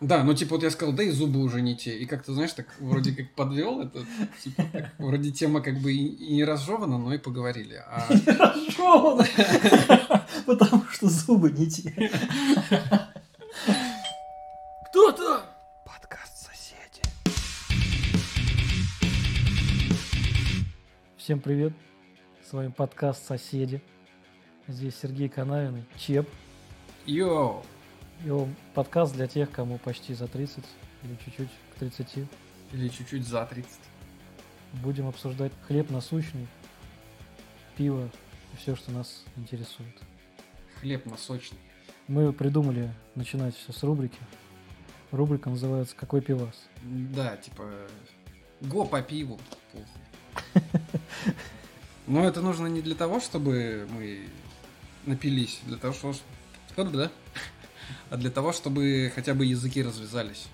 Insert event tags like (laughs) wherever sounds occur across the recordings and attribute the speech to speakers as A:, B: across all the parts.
A: Да, ну типа вот я сказал, да и зубы уже не те. И как-то, знаешь, так вроде как подвел это, типа, вроде тема как бы и, и не разжевана, но и поговорили. А... (laughs)
B: Разжевана! (laughs) Потому что зубы не те. (laughs)
A: Кто то
B: Подкаст «Соседи». Всем привет. С вами подкаст «Соседи». Здесь Сергей Канавин и Чеп.
A: Йоу!
B: Его подкаст для тех, кому почти за 30 или чуть-чуть к 30.
A: Или чуть-чуть за 30.
B: Будем обсуждать хлеб насущный, пиво и все, что нас интересует.
A: Хлеб насочный.
B: Мы придумали начинать все с рубрики. Рубрика называется «Какой пивас?».
A: Да, типа, го по пиву. (laughs) Но это нужно не для того, чтобы мы напились, для того, что... Да? А для того, чтобы хотя бы языки развязались.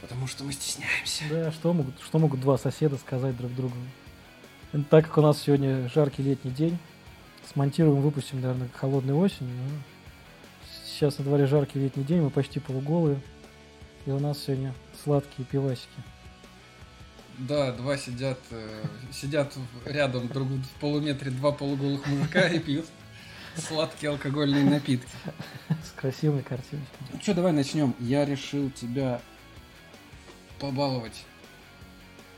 A: Потому что мы стесняемся.
B: Да, что могут, что могут два соседа сказать друг другу? Так как у нас сегодня жаркий летний день, смонтируем, выпустим, наверное, к холодной осени. но Сейчас на дворе жаркий летний день, мы почти полуголые. И у нас сегодня сладкие пивасики.
A: Да, два сидят, э, сидят рядом друг в полуметре два полуголых мужика и пьют сладкие алкогольные напитки.
B: С красивой картиночкой.
A: Ну что, давай начнем. Я решил тебя побаловать.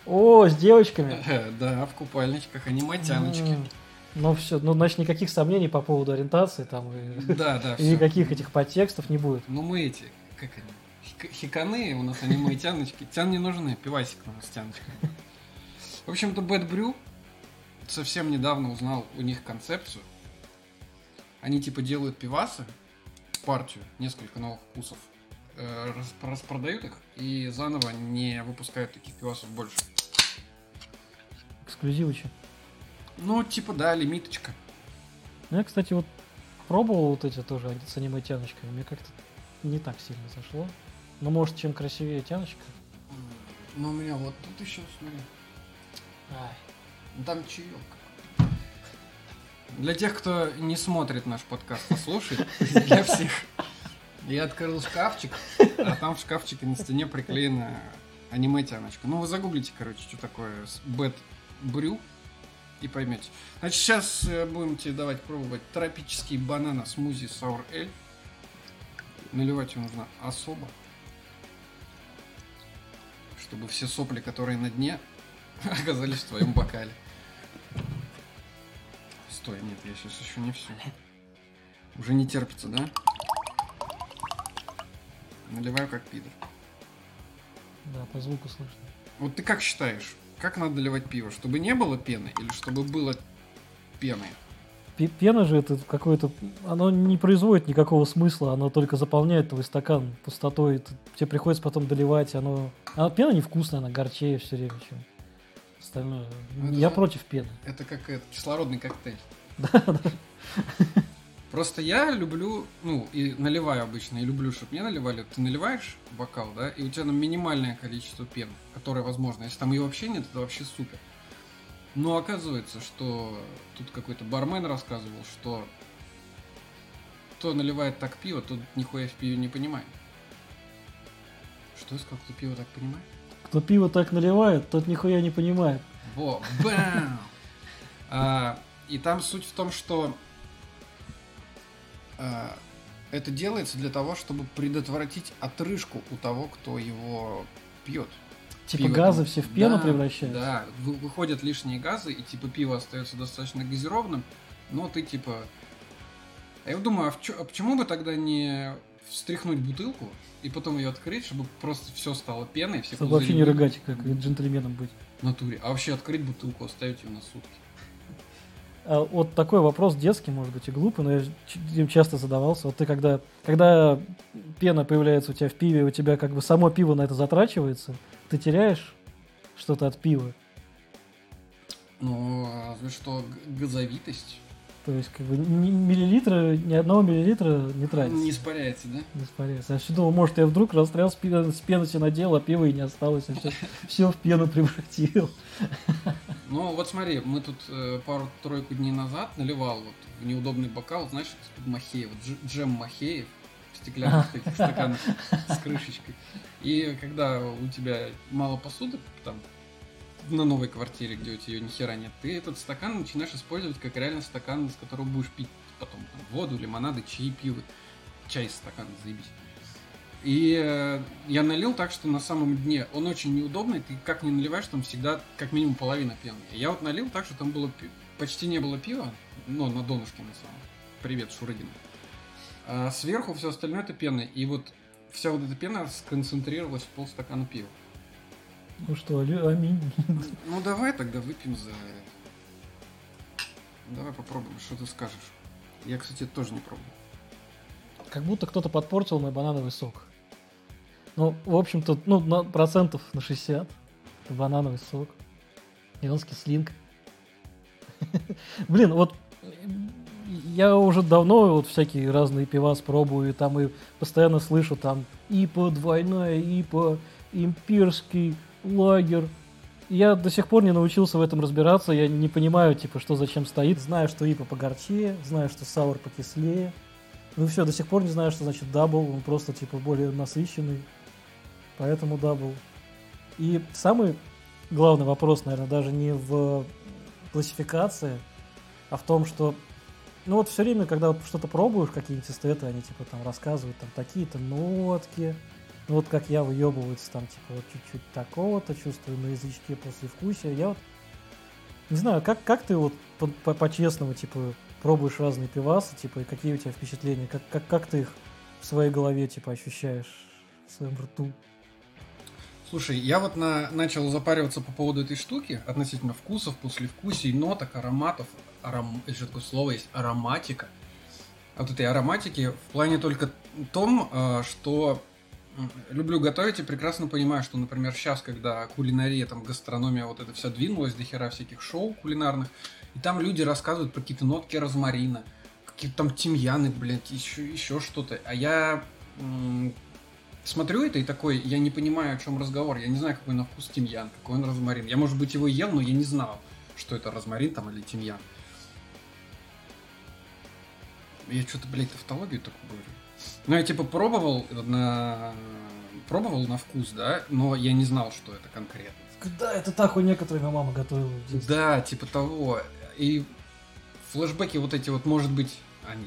B: О, с девочками!
A: Э, Да, в купальничках, они матяночки.
B: М, Ну все, ну значит никаких сомнений по поводу ориентации там и,
A: Да, да, (laughs)
B: и никаких этих подтекстов не будет.
A: Ну мы эти, как они, хик- хиканы, у нас они мои тяночки. Тян не нужны, пивасик у нас с тяночками. В общем-то, Bad Brew совсем недавно узнал у них концепцию. Они типа делают пивасы, партию, несколько новых вкусов, э, рас- распродают их и заново не выпускают таких пивасов больше.
B: Эксклюзивычи.
A: Ну, типа, да, лимиточка.
B: Ну, я, кстати, вот пробовал вот эти тоже с аниме-тяночками. Мне как-то не так сильно зашло. Но, может, чем красивее тяночка.
A: Но у меня вот тут еще, смотри, Ну, Там чаек. Для тех, кто не смотрит наш подкаст, а слушает, (laughs) для всех. Я открыл шкафчик, а там в шкафчике на стене приклеена аниме-тяночка. Ну, вы загуглите, короче, что такое Bad Brew и поймете. Значит, сейчас э, будем тебе давать пробовать тропический банана смузи Sour Ale. Наливать его нужно особо, чтобы все сопли, которые на дне, (laughs) оказались в твоем бокале. Стой, нет, я сейчас еще не все. Уже не терпится, да? Наливаю как пидор.
B: Да, по звуку слышно.
A: Вот ты как считаешь, как надо наливать пиво? Чтобы не было пены или чтобы было пены?
B: Пена же это какое-то... Оно не производит никакого смысла, оно только заполняет твой стакан пустотой. Тебе приходится потом доливать, оно... А пена невкусная, она горчее все время, чем остальное.
A: Ну, это
B: Я против пены.
A: Это как это, кислородный коктейль. (laughs) Просто я люблю, ну, и наливаю обычно, и люблю, чтобы мне наливали. Ты наливаешь бокал, да, и у тебя там минимальное количество пены, которое возможно. Если там ее вообще нет, это вообще супер. Но оказывается, что тут какой-то бармен рассказывал, что кто наливает так пиво, тот нихуя в пиве не понимает. Что я сказал, кто пиво так понимает?
B: Кто пиво так наливает, тот нихуя не понимает.
A: Во, бам! А, и там суть в том, что а, это делается для того, чтобы предотвратить отрыжку у того, кто его пьет.
B: Типа
A: Пиво
B: газы все в пену
A: Да,
B: превращаются.
A: Да, вы- выходят лишние газы, и типа пиво остается достаточно газированным, но ты типа... А я думаю, а, чё- а почему бы тогда не встряхнуть бутылку и потом ее открыть, чтобы просто все стало пеной, все
B: Чтобы вообще не рыгать, как джентльменом быть.
A: в натуре. А вообще открыть бутылку, оставить ее на сутки.
B: А вот такой вопрос детский, может быть, и глупый, но я им часто задавался. Вот ты когда, когда пена появляется у тебя в пиве, у тебя как бы само пиво на это затрачивается, ты теряешь что-то от пива.
A: Ну, разве что газовитость
B: То есть, как бы ни миллилитра, ни одного миллилитра не тратится.
A: не испаряется, да?
B: Не испаряется. Я всё думал, может, я вдруг расстрелял с пены, с пены себе надел, а пива и не осталось. Все, (laughs) в пену превратил.
A: Ну, вот смотри, мы тут э, пару-тройку дней назад наливал вот в неудобный бокал, знаешь, из-под Махеева, дж- джем Махеев. стеклянных таких стаканах с крышечкой. И когда у тебя мало посуды, там, на новой квартире, где у тебя ни хера нет, ты этот стакан начинаешь использовать как реально стакан, из которого будешь пить потом там, воду, лимонады, чаи, пиво. Чай из стакана, заебись. И э, я налил так, что на самом дне он очень неудобный, ты как не наливаешь, там всегда как минимум половина пены. Я вот налил так, что там было пи- почти не было пива, но на донышке на самом. Привет, Шурыгин. А сверху все остальное это пена. И вот вся вот эта пена сконцентрировалась в полстакана пива.
B: Ну что, аминь.
A: Ну давай тогда выпьем за. Давай попробуем, что ты скажешь. Я, кстати, тоже не пробовал.
B: Как будто кто-то подпортил мой банановый сок. Ну, в общем-то, ну, на процентов на 60. Это банановый сок. И он с кислинкой. Блин, вот я уже давно вот всякие разные пивас пробую, и там и постоянно слышу там IPA двойная, IPA, имперский, лагер. Я до сих пор не научился в этом разбираться, я не понимаю, типа, что зачем стоит. Знаю, что IPA погорчее, знаю, что sour покислее. Ну все, до сих пор не знаю, что значит double, он просто, типа, более насыщенный. Поэтому double. И самый главный вопрос, наверное, даже не в классификации, а в том, что ну вот все время, когда вот что-то пробуешь, какие-нибудь эстеты, они типа там рассказывают там такие-то нотки, ну вот как я выебывается там типа вот чуть-чуть такого-то, чувствую на язычке послевкусие. Я вот не знаю, как, как ты вот по- по- по-честному типа пробуешь разные пивасы, типа, и какие у тебя впечатления, как, как, как ты их в своей голове типа ощущаешь в своем рту?
A: Слушай, я вот на, начал запариваться по поводу этой штуки относительно вкусов, послевкусий, ноток, ароматов. Аром... Еще такое слово есть ароматика. Вот этой ароматики в плане только том, э, что люблю готовить и прекрасно понимаю, что, например, сейчас, когда кулинария, там, гастрономия, вот это вся двинулась, до хера всяких шоу кулинарных, и там люди рассказывают про какие-то нотки розмарина, какие-то там тимьяны, блядь, еще, еще что-то. А я смотрю это и такой, я не понимаю, о чем разговор. Я не знаю, какой на вкус тимьян, какой он розмарин. Я, может быть, его ел, но я не знал, что это розмарин там или тимьян. Я что-то, блядь, тавтологию такую говорю. Ну, я типа пробовал на... Пробовал на вкус, да, но я не знал, что это конкретно.
B: Да, это та хуйня, которую моя мама готовила в детстве.
A: Да, типа того. И флешбеки вот эти вот, может быть... (laughs) А, не.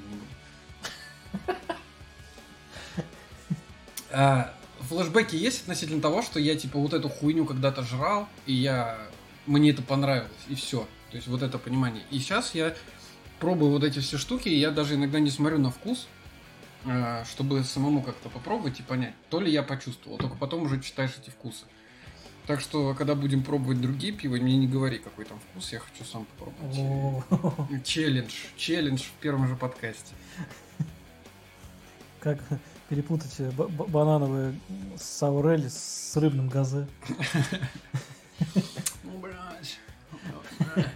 A: А, Флэшбэки есть относительно того, что я типа вот эту хуйню когда-то жрал, и я... Мне это понравилось, и все. То есть вот это понимание. И сейчас я пробую вот эти все штуки, и я даже иногда не смотрю на вкус, чтобы самому как-то попробовать и понять, то ли я почувствовал, только потом уже читаешь эти вкусы. Так что, когда будем пробовать другие пива, мне не говори, какой там вкус, я хочу сам попробовать. Челлендж, челлендж в первом же подкасте.
B: Как перепутать ба- ба- банановые саурели с рыбным газе.
A: Ну, блядь.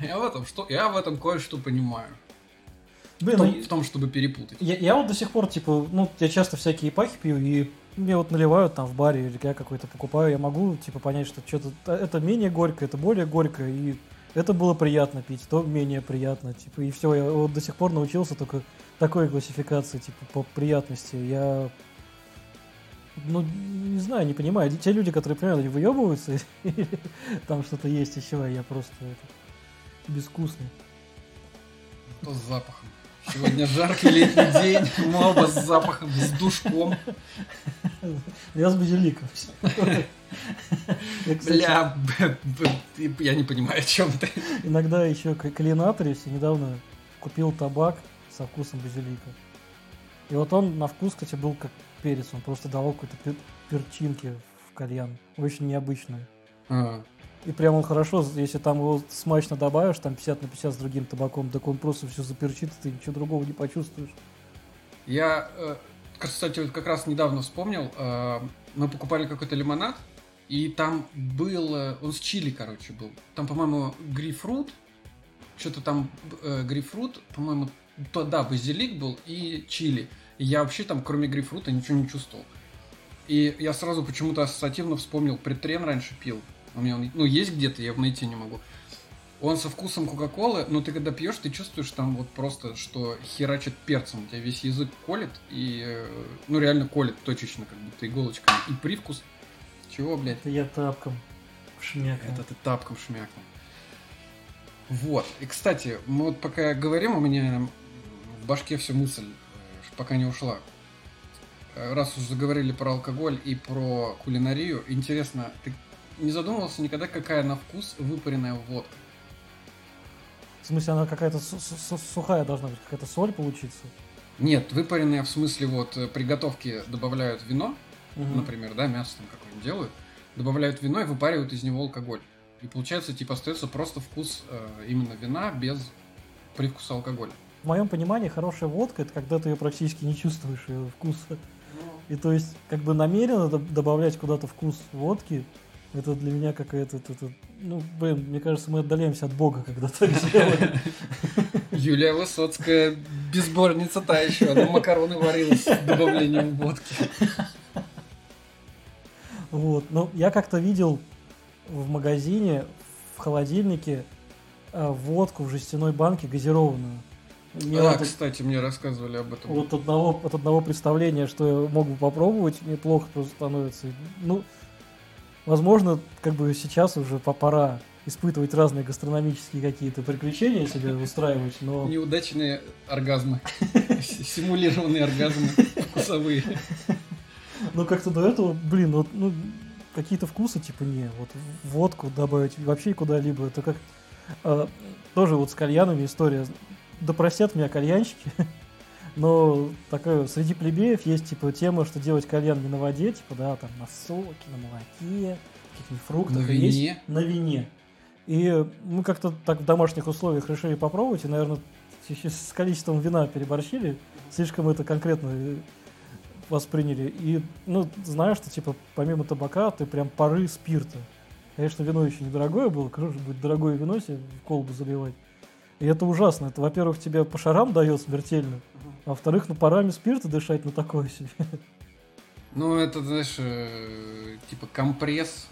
A: Я в этом что, я в этом кое-что понимаю. В
B: Блин,
A: том,
B: ну,
A: в том, чтобы перепутать.
B: я, я вот до сих пор, типа, ну, я часто всякие пахи пью, и мне вот наливают там в баре, или я какой-то покупаю, я могу, типа, понять, что что-то это менее горькое, это более горькое, и это было приятно пить, то менее приятно, типа, и все, я вот до сих пор научился только такой классификации, типа, по приятности. Я, ну, не знаю, не понимаю, те люди, которые понимают, они выебываются, (laughs) или там что-то есть еще, а я просто это, безвкусный.
A: Что с запахом? Сегодня жаркий летний день, мы оба с запахом, с душком.
B: Я с базиликом.
A: Бля, я не понимаю, о чем ты.
B: Иногда еще к к Иллинаторисе недавно купил табак со вкусом базилика. И вот он на вкус, кстати, был как перец. Он просто давал какой-то пер- перчинки в кальян. Очень необычный.
A: А,
B: И прям он хорошо, если там его смачно добавишь, там 50 на 50 с другим табаком, так он просто все заперчит, и ты ничего другого не почувствуешь.
A: Я, э, кстати, вот как раз недавно вспомнил, э, мы покупали какой-то лимонад, и там был, он с чили, короче, был. Там, по-моему, грейпфрут, что-то там э, грейпфрут, по-моему, то, да, базилик был и чили. И я вообще там, кроме грейпфрута, ничего не чувствовал. И я сразу почему-то ассоциативно вспомнил, притрен раньше пил. У меня он, ну, есть где-то, я его найти не могу. Он со вкусом Кока-Колы, но ты когда пьешь, ты чувствуешь там вот просто, что херачит перцем. У тебя весь язык колет, и, э, ну, реально колет точечно, как будто иголочками. И привкус. Чего, блядь?
B: Это я тапком шмякал.
A: Это ты тапком шмякнул. Вот. И, кстати, мы вот пока говорим, у меня в башке все мысль, э, пока не ушла. Э, Раз уж заговорили про алкоголь и про кулинарию, интересно, ты не задумывался никогда, какая на вкус выпаренная водка?
B: В смысле, она какая-то су- су- сухая должна быть, какая-то соль получиться.
A: Нет, выпаренная в смысле вот э, при готовке добавляют вино,
B: Мгм.
A: например, да, мясо там какое-нибудь делают, добавляют вино и выпаривают из него алкоголь. И получается, типа, остается просто вкус э, именно вина без привкуса алкоголя.
B: В моем понимании хорошая водка это когда ты ее практически не чувствуешь ее вкуса. И то есть, как бы намеренно доб- добавлять куда-то вкус водки, это для меня какая-то, это- ну, блин, мне кажется, мы отдаляемся от Бога, когда так делаем. (laughs)
A: Юлия Высоцкая, безборница та еще, она макароны варила с добавлением водки.
B: Вот. Но я как-то видел в магазине, в холодильнике, а, водку в жестяной банке газированную. Мне
A: Да,
B: вот,
A: кстати, мне рассказывали об этом.
B: вот одного, от одного представления, что я мог бы попробовать, мне плохо просто становится. Ну, возможно, как бы сейчас уже по- пора испытывать разные гастрономические какие-то приключения себе устраивать, но...
A: Неудачные оргазмы. (laughs) Симулированные оргазмы вкусовые.
B: Ну, как-то до этого, блин, вот, ну, какие-то вкусы, типа, не, вот водку добавить вообще куда-либо, это как... а, тоже вот с кальянами история. Да простят меня кальянщики, (laughs) но такая среди плебеев есть, типа, тема, что делать кальян не на воде, типа, да, там, на соке, на молоке, каких-нибудь фруктах.
A: На
B: есть
A: вине?
B: На вине. И мы как-то так в домашних условиях решили попробовать, и, наверное, с количеством вина переборщили, слишком это конкретно э, восприняли. И, ну, знаешь, что, типа, помимо табака, ты прям пары спирта. Конечно, вино еще недорогое было, конечно, будет дорогое вино себе в колбу заливать. И это ужасно. Это, во-первых, тебе по шарам дает смертельно, а во-вторых, ну, парами спирта дышать, ну, такое себе.
A: Ну, это, знаешь, э, типа компресс,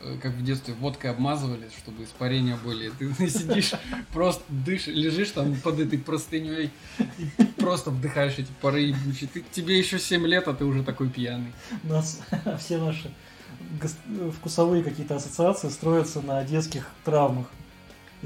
A: э, как в детстве водкой обмазывали, чтобы испарения были. Ты (laughs) сидишь, просто дышишь, лежишь там под этой простыней и просто вдыхаешь эти пары ебучие. Ты, тебе еще 7 лет, а ты уже такой пьяный.
B: У нас (laughs) все наши вкусовые какие-то ассоциации строятся на детских травмах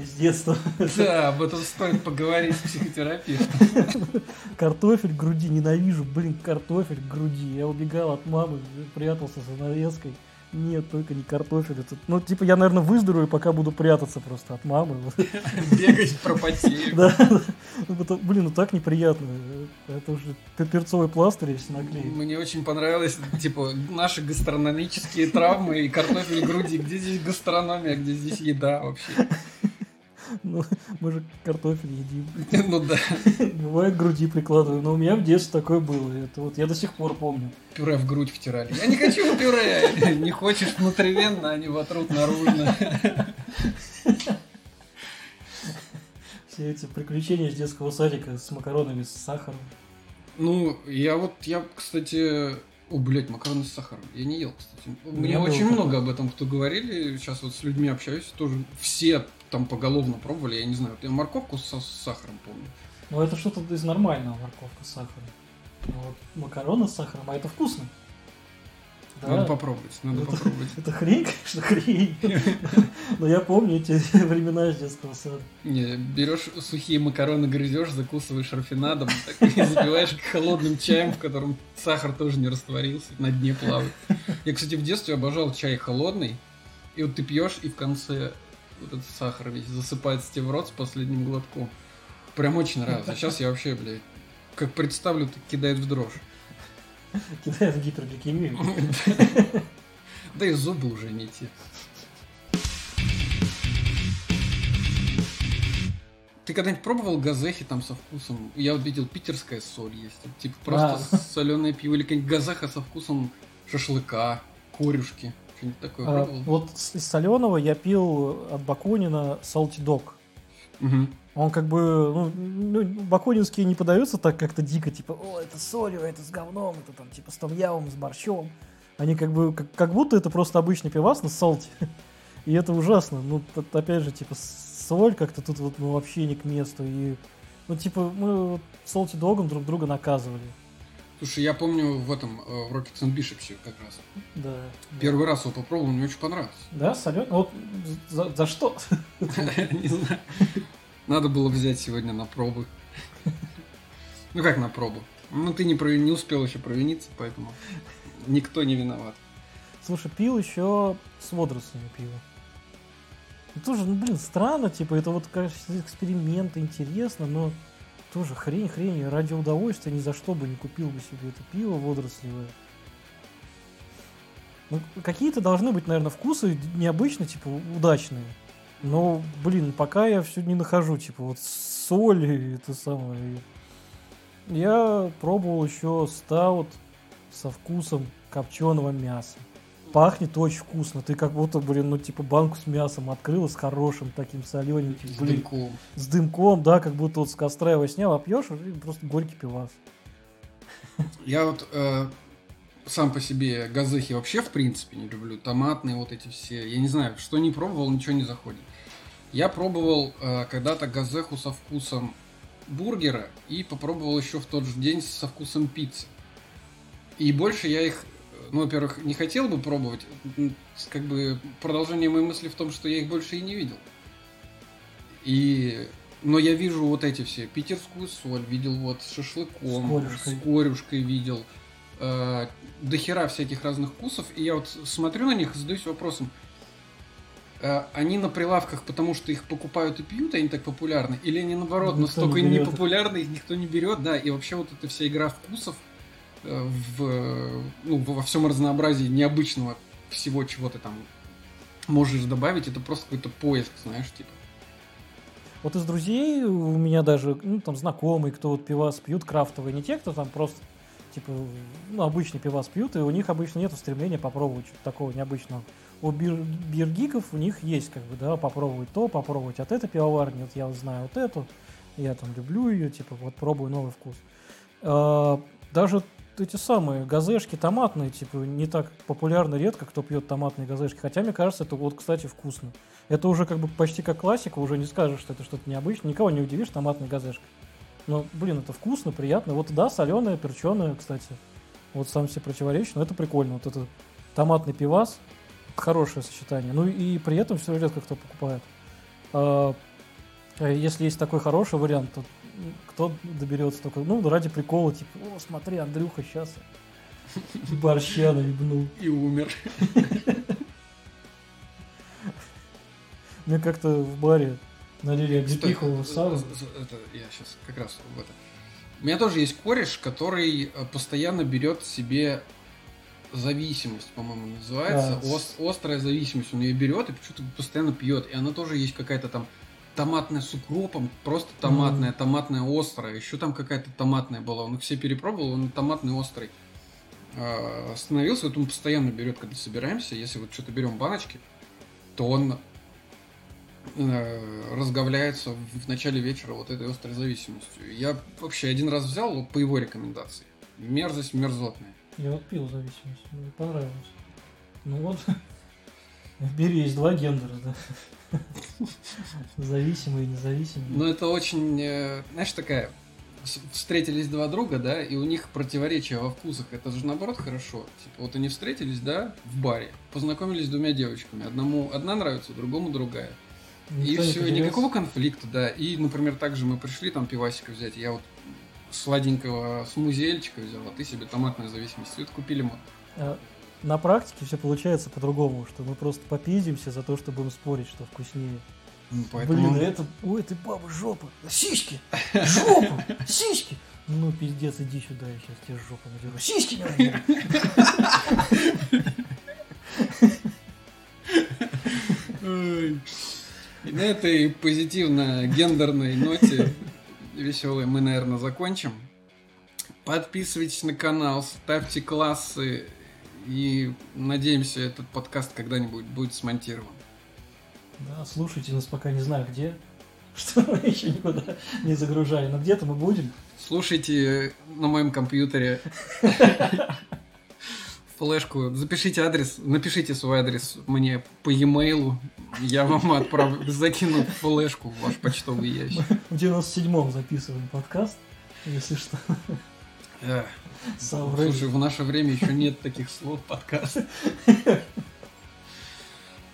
B: из детства.
A: Да, об этом стоит поговорить с психотерапевтом.
B: Картофель груди, ненавижу, блин, картофель к груди. Я убегал от мамы, прятался за навеской. Нет, только не картофель. Это, ну, типа, я, наверное, выздоровею, пока буду прятаться просто от мамы.
A: Бегать пропотею.
B: Да. Ну, блин, ну так неприятно. Это уже пе- перцовый пластырь если наклеить.
A: Мне очень понравилось, типа, наши гастрономические травмы и картофель груди. Где здесь гастрономия, где здесь еда вообще?
B: Ну, мы же картофель едим. (laughs)
A: Ну да,
B: Бывает, груди прикладываю. Но у меня в детстве такое было. Это вот я до сих пор помню.
A: пюре в грудь втирали. Я не хочу пюре. (laughs) Не хочешь внутривенно, они вотрут наружно. (laughs)
B: Все эти приключения с детского садика с макаронами, с сахаром.
A: Ну, я вот, я, кстати... О, блядь, макароны с сахаром. Я не ел, кстати. Мне
B: было
A: очень много об этом кто говорили. Сейчас вот с людьми общаюсь, тоже все там поголовно пробовали. Я не знаю, я морковку со с сахаром помню.
B: Но это что-то из нормального морковка с сахаром. А вот макароны с сахаром, а это вкусно. Да.
A: Надо попробовать, надо
B: Это-
A: попробовать.
B: Это хрень, конечно, хрень. (laughs) Но я помню эти (laughs) времена с детского сада.
A: Не, берешь сухие макароны, грызешь, закусываешь рафинадом, (laughs) и запиваешь холодным чаем, в котором сахар тоже не растворился, на дне плавает. Я, кстати, в детстве обожал чай холодный, и вот ты пьешь, и в конце этот сахар весь засыпается тебе в рот с последним глотком. Прям очень нравилось. А сейчас я вообще, блядь, как представлю, так кидает в дрожь. (laughs)
B: Кидает в гипергликемию. (laughs)
A: Да и зубы уже не те. Ты когда-нибудь пробовал газехи там со вкусом? Я вот видел, питерская соль есть. Вот Типа просто (laughs) соленое пиво или какая-нибудь газеха со вкусом шашлыка, корюшки. Что-нибудь такое
B: А,
A: пробовал?
B: Вот с- из соленого я пил от Бакунина Salty Dog.
A: Мгм.
B: Он как бы, ну, ну, бакунинские не подаются так как-то дико, типа, о, это с солью, это с говном, это там, типа, с томьявом, с борщом. Они как бы, как, как будто это просто обычный пивас, но с салти. (laughs) И это ужасно. Ну, опять же, типа, соль как-то тут вот ну, вообще не к месту. И, ну, типа, мы вот Солти Догом друг друга наказывали.
A: Слушай, я помню в этом, э, в Rockets and Bishops как раз.
B: Да.
A: Первый раз его попробовал, мне очень понравилось.
B: Да, соленый? Вот за, за что? (laughs)
A: Не знаю. Надо было взять сегодня на пробы. Ну как на пробу? Ну ты не, про- не успел еще провиниться, поэтому никто не виноват.
B: Слушай, пил еще с водорослями пиво. Ну, тоже, ну, блин, странно, типа, это вот, конечно, эксперимент, интересно, но тоже хрень, хрень, ради удовольствия ни за что бы не купил бы себе это пиво водорослевое. Ну, какие-то должны быть, наверное, вкусы необычно, типа, удачные. Но, блин, пока я все не нахожу, типа, вот соль и это самое. Я пробовал еще стаут со вкусом копченого мяса. Пахнет очень вкусно. Ты как будто, блин, ну типа банку с мясом открыл, с хорошим таким солененьким,
A: С
B: блин,
A: дымком.
B: с дымком, да, как будто вот с костра его снял, а пьешь, и просто горький пивас.
A: Я вот э, сам по себе газехи вообще в принципе не люблю. Томатные вот эти все. Я не знаю, что не пробовал, ничего не заходит. Я пробовал э, когда-то газеху со вкусом бургера и попробовал еще в тот же день со вкусом пиццы. И больше я их, ну, во-первых, не хотел бы пробовать. Как бы продолжение моей мысли в том, что я их больше и не видел. И но я вижу вот эти все, питерскую соль видел вот с шашлыком,
B: С корюшкой.
A: с корюшкой видел, э, до хера всяких разных вкусов, и я вот смотрю на них и задаюсь вопросом, э, они на прилавках, потому что их покупают и пьют, они так популярны, или они наоборот
B: Никто
A: настолько
B: не
A: непопулярны, их никто не берет, да, и вообще вот эта вся игра вкусов в, э, ну, во всем разнообразии необычного всего, чего ты там можешь добавить, это просто какой-то поиск, знаешь, типа.
B: Вот из друзей у меня даже, ну, там, знакомые, кто вот пивас пьют крафтовые, не те, кто там просто, типа, ну, обычный пивас пьют, и у них обычно нет стремления попробовать что-то такого необычного. У бир- биргиков у них есть, как бы, да, попробовать то, попробовать от этой пивоварни, вот я знаю вот эту, я там люблю ее, типа, вот пробую новый вкус. А, Даже эти самые газешки томатные, типа, не так популярны редко, кто пьет томатные газешки. Хотя, мне кажется, это вот, кстати, вкусно. Это уже как бы почти как классика, уже не скажешь, что это что-то необычное. Никого не удивишь томатной газешкой. Но, блин, это вкусно, приятно. Вот да, соленое, перченое, кстати. Вот сам себе противоречит, но это прикольно. Вот это томатный пивас, хорошее сочетание. Ну и при этом все редко кто покупает. А, а если есть такой хороший вариант, то кто доберется только, ну, ради прикола, типа, о, смотри, Андрюха сейчас борща наебнул.
A: И умер.
B: Мне как-то в баре налили облепихового
A: э,
B: сала.
A: э, э, Это, я сейчас как раз в это. У меня тоже есть кореш, который э, постоянно берет себе зависимость, по-моему, называется.
B: Да.
A: Ос- острая зависимость. Он ее берет и почему-то постоянно пьет. И она тоже есть какая-то там томатная с укропом, просто томатная, томатная острая. Еще там какая-то томатная была. Он их все перепробовал, он томатный острый. А, Остановился, вот он постоянно берет, когда собираемся. Если вот что-то берем баночки, то он э, разговляется в, в начале вечера вот этой острой зависимостью. Я вообще один раз взял по его рекомендации. Мерзость мерзотная.
B: Я вот пил зависимость, мне понравилось. Ну вот, (laughs) в мире есть два гендера, да. Зависимый и независимый.
A: Но это очень, э, знаешь, такая... Встретились два друга, да, и у них противоречия во вкусах. Это же наоборот хорошо. Типа, вот они встретились, да, в баре, познакомились с двумя девочками. Одному одна нравится, другому другая. И
B: Никто не
A: все,
B: поделился.
A: никакого конфликта, да. И, например, также мы пришли там пивасика взять. Я вот сладенького смузельчика взял, а ты себе томатную зависимость. И вот купили мы.
B: А, На практике все получается по-другому, что мы просто попиздимся за то, что будем спорить, что вкуснее.
A: Ну, Поэтому...
B: Блин, это, у этой бабы жопа, сиськи, жопа, сиськи. Ну, пиздец, иди сюда, я сейчас тебе жопу надеру. Сиськи не.
A: И на этой позитивно гендерной ноте веселой мы, наверное, закончим. Подписывайтесь на канал, ставьте классы и надеемся, этот подкаст когда-нибудь будет смонтирован.
B: Да, слушайте нас пока не знаю где, (laughs) что мы еще никуда не загружали, но где-то мы будем.
A: Слушайте на моем компьютере (laughs) флешку, запишите адрес, напишите свой адрес мне по e-mail, я вам отправлю, закину флешку в ваш почтовый ящик.
B: В 97-м записываем подкаст, если что. Сам
A: Слушай, в наше время еще нет таких слов подкаст.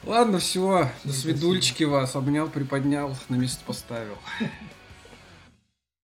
A: Ладно, все, до свидульчики вас, обнял, приподнял, на место поставил.